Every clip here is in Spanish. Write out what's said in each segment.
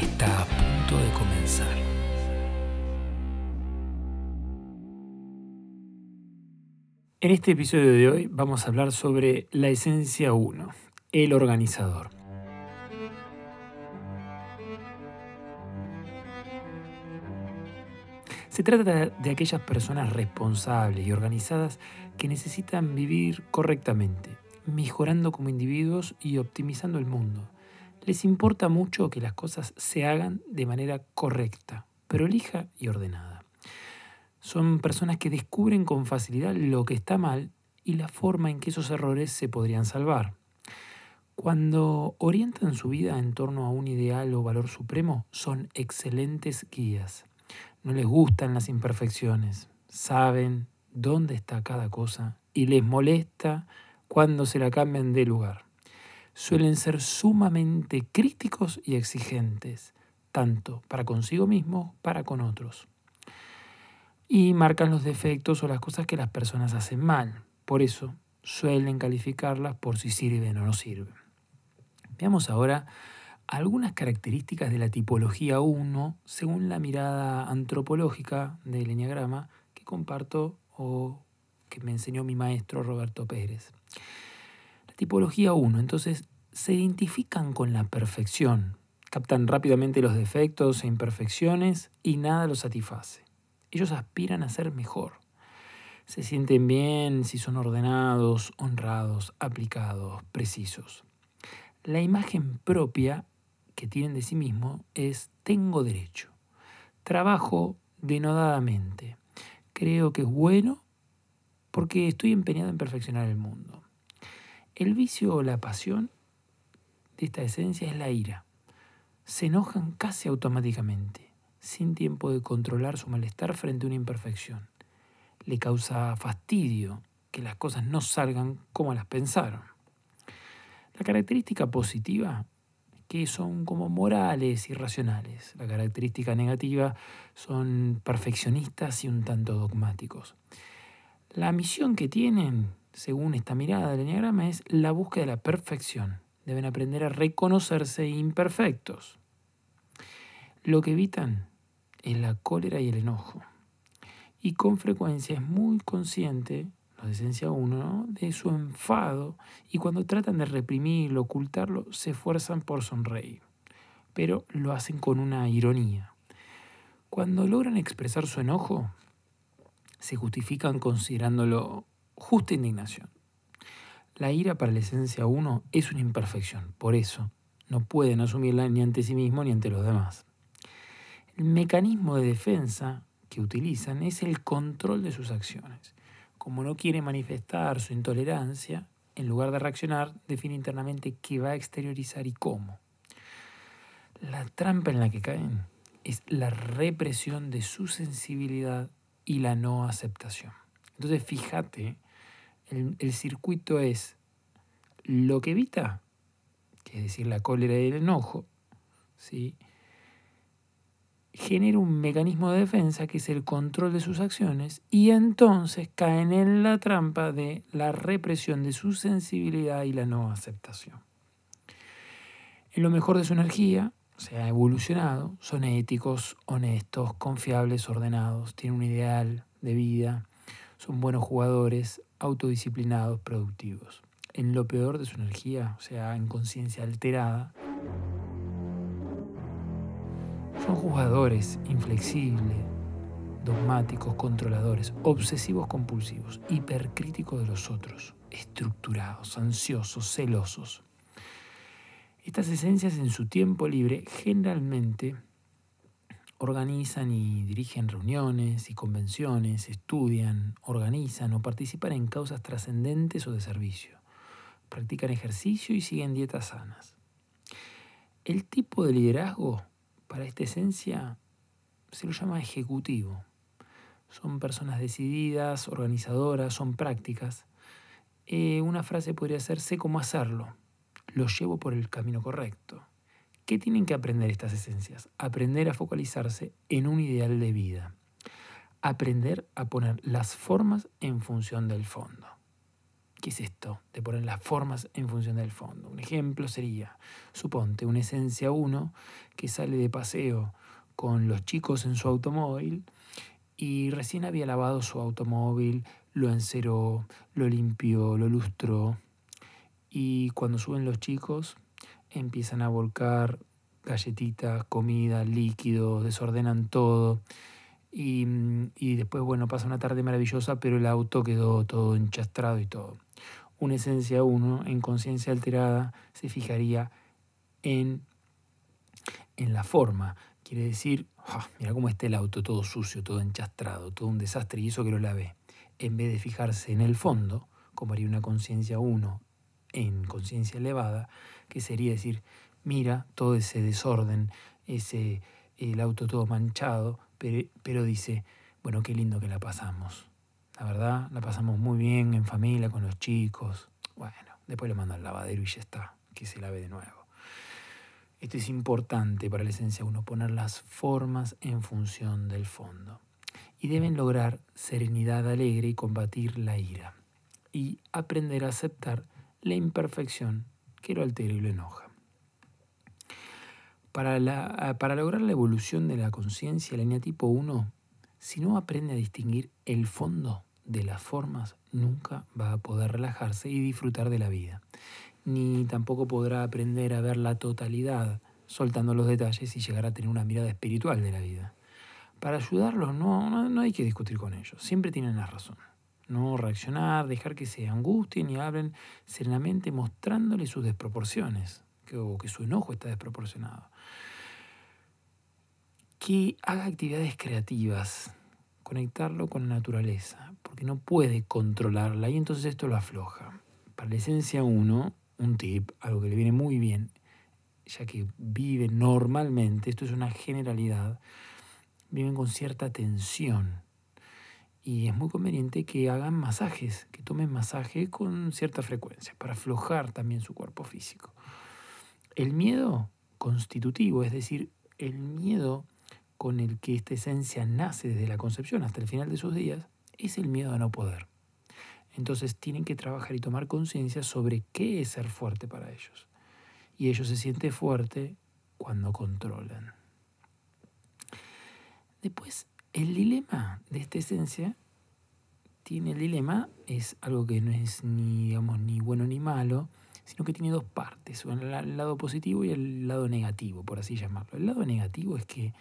está a punto de comenzar. En este episodio de hoy vamos a hablar sobre la esencia 1, el organizador. Se trata de aquellas personas responsables y organizadas que necesitan vivir correctamente, mejorando como individuos y optimizando el mundo les importa mucho que las cosas se hagan de manera correcta, prolija y ordenada. Son personas que descubren con facilidad lo que está mal y la forma en que esos errores se podrían salvar. Cuando orientan su vida en torno a un ideal o valor supremo, son excelentes guías. No les gustan las imperfecciones, saben dónde está cada cosa y les molesta cuando se la cambian de lugar suelen ser sumamente críticos y exigentes, tanto para consigo mismo para con otros. Y marcan los defectos o las cosas que las personas hacen mal. Por eso suelen calificarlas por si sirven o no sirven. Veamos ahora algunas características de la tipología 1 según la mirada antropológica del Enneagrama que comparto o que me enseñó mi maestro Roberto Pérez. Tipología 1. Entonces, se identifican con la perfección, captan rápidamente los defectos e imperfecciones y nada los satisface. Ellos aspiran a ser mejor. Se sienten bien si son ordenados, honrados, aplicados, precisos. La imagen propia que tienen de sí mismos es tengo derecho. Trabajo denodadamente. Creo que es bueno porque estoy empeñado en perfeccionar el mundo. El vicio o la pasión de esta esencia es la ira. Se enojan casi automáticamente, sin tiempo de controlar su malestar frente a una imperfección. Le causa fastidio que las cosas no salgan como las pensaron. La característica positiva que son como morales y racionales. La característica negativa son perfeccionistas y un tanto dogmáticos. La misión que tienen según esta mirada del enneagrama, es la búsqueda de la perfección. Deben aprender a reconocerse imperfectos. Lo que evitan es la cólera y el enojo. Y con frecuencia es muy consciente, la esencia 1, de su enfado y cuando tratan de reprimirlo, ocultarlo, se esfuerzan por sonreír. Pero lo hacen con una ironía. Cuando logran expresar su enojo, se justifican considerándolo justa indignación. La ira para la esencia 1 es una imperfección, por eso no pueden asumirla ni ante sí mismo ni ante los demás. El mecanismo de defensa que utilizan es el control de sus acciones. Como no quiere manifestar su intolerancia, en lugar de reaccionar, define internamente qué va a exteriorizar y cómo. La trampa en la que caen es la represión de su sensibilidad y la no aceptación. Entonces fíjate el, circuito es lo que evita, que es decir, la cólera y el enojo, ¿sí? genera un mecanismo de defensa que es el control de sus acciones y entonces caen en la trampa de la represión de su sensibilidad y la no aceptación. En lo mejor de su energía, se ha evolucionado, son éticos, honestos, confiables, ordenados, tienen un ideal de vida, son buenos jugadores, autodisciplinados, productivos. En lo peor de su energía, o sea, en conciencia alterada, son jugadores inflexibles, dogmáticos, controladores, obsesivos compulsivos, hipercríticos de los otros, estructurados, ansiosos, celosos. Estas esencias en su tiempo libre generalmente organizan y dirigen reuniones y convenciones, estudian, organizan o participan en causas trascendentes o de servicio. Practican ejercicio y siguen dietas sanas. El tipo de liderazgo para esta esencia se lo llama ejecutivo. Son personas decididas, organizadoras, son prácticas. Eh, una frase podría ser, sé cómo hacerlo, lo llevo por el camino correcto. ¿Qué tienen que aprender estas esencias? Aprender a focalizarse en un ideal de vida. Aprender a poner las formas en función del fondo. ¿Qué es esto de poner las formas en función del fondo? Un ejemplo sería, suponte, una esencia 1 que sale de paseo con los chicos en su automóvil y recién había lavado su automóvil, lo enceró, lo limpió, lo lustró y cuando suben los chicos empiezan a volcar galletitas, comida, líquidos, desordenan todo. Y, y, después, bueno, pasa una tarde maravillosa, pero el auto quedó todo enchastrado y todo una esencia uno en conciencia alterada se fijaría en, en la forma. Quiere decir, mira cómo está el auto, todo sucio, todo enchastrado, todo un desastre, y eso que lo lavé. En vez de fijarse en el fondo, como haría una conciencia uno en conciencia elevada, que sería decir, mira todo ese desorden, ese, el auto todo manchado, pero, pero dice, bueno, qué lindo que la pasamos. La verdad, la pasamos muy bien en familia, con los chicos. Bueno, después le mando al lavadero y ya está, que se lave de nuevo. Esto es importante para la esencia 1, poner las formas en función del fondo. Y deben lograr serenidad alegre y combatir la ira. Y aprender a aceptar la imperfección que lo altera y lo enoja. Para lograr la evolución de la conciencia, la línea tipo 1, si no aprende a distinguir el fondo de las formas, nunca va a poder relajarse y disfrutar de la vida. Ni tampoco podrá aprender a ver la totalidad, soltando los detalles y llegar a tener una mirada espiritual de la vida. Para ayudarlos no, no, hay que discutir con ellos, siempre tienen la razón. No reaccionar, dejar que se angustien y hablen serenamente mostrándole sus desproporciones, que, o que su enojo está desproporcionado. Que haga actividades creativas, conectarlo con la naturaleza, porque no puede controlarla y entonces esto lo afloja. Para la esencia 1, un tip, algo que le viene muy bien, ya que vive normalmente, esto es una generalidad, viven con cierta tensión. Y es muy conveniente que hagan masajes, que tomen masaje con cierta frecuencia, para aflojar también su cuerpo físico. El miedo constitutivo, es decir, el miedo con el que esta esencia nace desde la concepción hasta el final de sus días, es el miedo a no poder. Entonces tienen que trabajar y tomar conciencia sobre qué es ser fuerte para ellos. Y ellos se sienten fuerte cuando controlan. Después, el dilema de esta esencia tiene el dilema, es algo que no es ni, digamos, ni bueno ni malo, sino que tiene dos partes, el lado positivo y el lado negativo, por así llamarlo. El lado negativo es que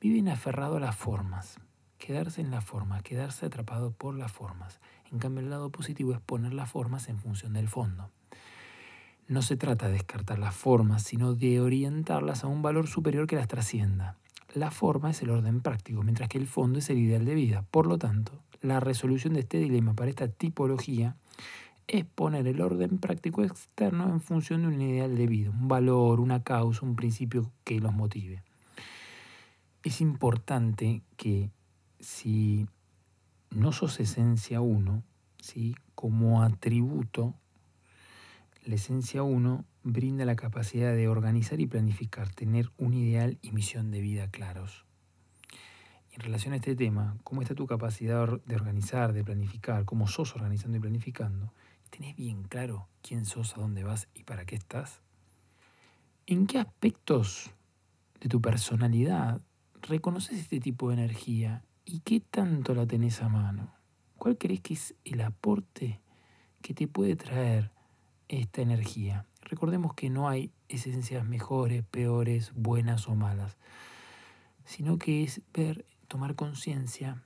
viven aferrados a las formas, quedarse en las formas, quedarse atrapado por las formas. En cambio, el lado positivo es poner las formas en función del fondo. No se trata de descartar las formas, sino de orientarlas a un valor superior que las trascienda. La forma es el orden práctico, mientras que el fondo es el ideal de vida. Por lo tanto, la resolución de este dilema para esta tipología es poner el orden práctico externo en función de un ideal de vida, un valor, una causa, un principio que los motive es importante que si no sos esencia 1, ¿sí? como atributo, la esencia 1 brinda la capacidad de organizar y planificar, tener un ideal y misión de vida claros. En relación a este tema, ¿cómo está tu capacidad de organizar, de planificar? ¿Cómo sos organizando y planificando? ¿Tenés bien claro quién sos, a dónde vas y para qué estás? ¿En qué aspectos de tu personalidad reconoces este tipo de energía y qué tanto la tenés a mano. ¿Cuál crees que es el aporte que te puede traer esta energía? Recordemos que no hay esencias mejores, peores, buenas o malas, sino que es ver, tomar conciencia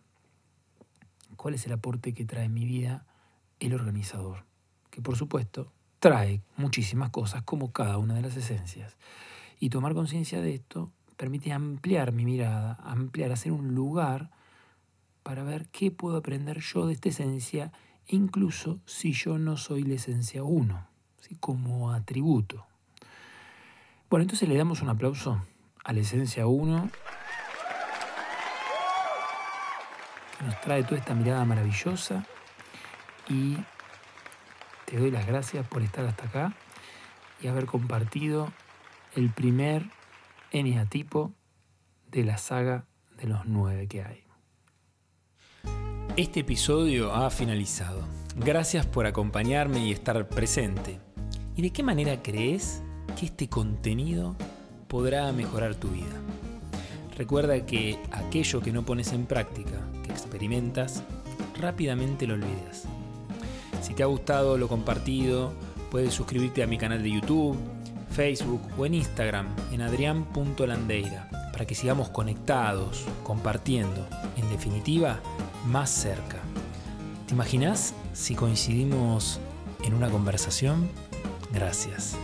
cuál es el aporte que trae en mi vida el organizador, que por supuesto trae muchísimas cosas como cada una de las esencias. Y tomar conciencia de esto permite ampliar mi mirada, ampliar, hacer un lugar para ver qué puedo aprender yo de esta esencia, incluso si yo no soy la esencia como atributo. Bueno, entonces le damos un aplauso a la esencia 1, que nos trae toda esta mirada maravillosa y te doy las gracias por estar hasta acá y haber compartido el primer eneatipo de la saga de los nueve que hay. Este episodio ha finalizado. Gracias por acompañarme y estar presente. ¿Y de qué manera crees que este contenido podrá mejorar tu vida? Recuerda que aquello que no pones en práctica, que experimentas, rápidamente lo olvidas. Si te ha gustado lo compartido, puedes suscribirte a mi canal de YouTube, Facebook o en Instagram en adrián.landeira para que sigamos conectados, compartiendo, en definitiva, más cerca. ¿Te imaginas si coincidimos en una conversación? Gracias.